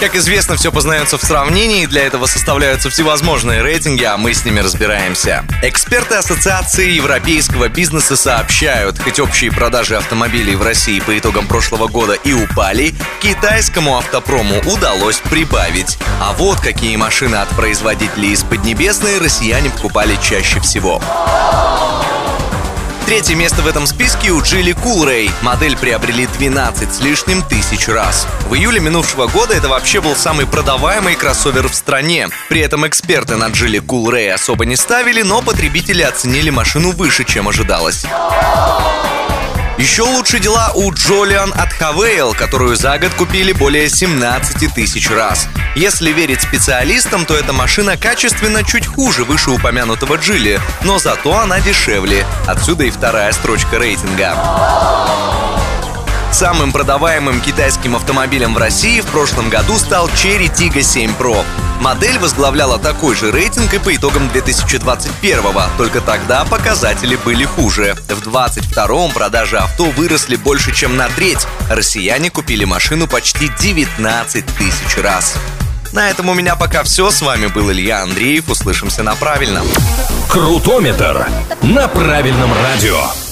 Как известно, все познается в сравнении, для этого составляются всевозможные рейтинги, а мы с ними разбираемся. Эксперты Ассоциации европейского бизнеса сообщают, хоть общие продажи автомобилей в России по итогам прошлого года и упали, китайскому автопрому удалось прибавить. А вот какие машины от производителей из Поднебесной россияне покупали чаще всего. Третье место в этом списке у Джили Кулрей. Модель приобрели 12 с лишним тысяч раз. В июле минувшего года это вообще был самый продаваемый кроссовер в стране. При этом эксперты на Джили Кулрей особо не ставили, но потребители оценили машину выше, чем ожидалось. Еще лучше дела у Джолиан от Хавейл, которую за год купили более 17 тысяч раз. Если верить специалистам, то эта машина качественно чуть хуже вышеупомянутого Джили, но зато она дешевле. Отсюда и вторая строчка рейтинга. Самым продаваемым китайским автомобилем в России в прошлом году стал Cherry Tiggo 7 Pro. Модель возглавляла такой же рейтинг и по итогам 2021-го, только тогда показатели были хуже. В 22-м продажи авто выросли больше, чем на треть. Россияне купили машину почти 19 тысяч раз. На этом у меня пока все. С вами был Илья Андреев. Услышимся на правильном. Крутометр на правильном радио.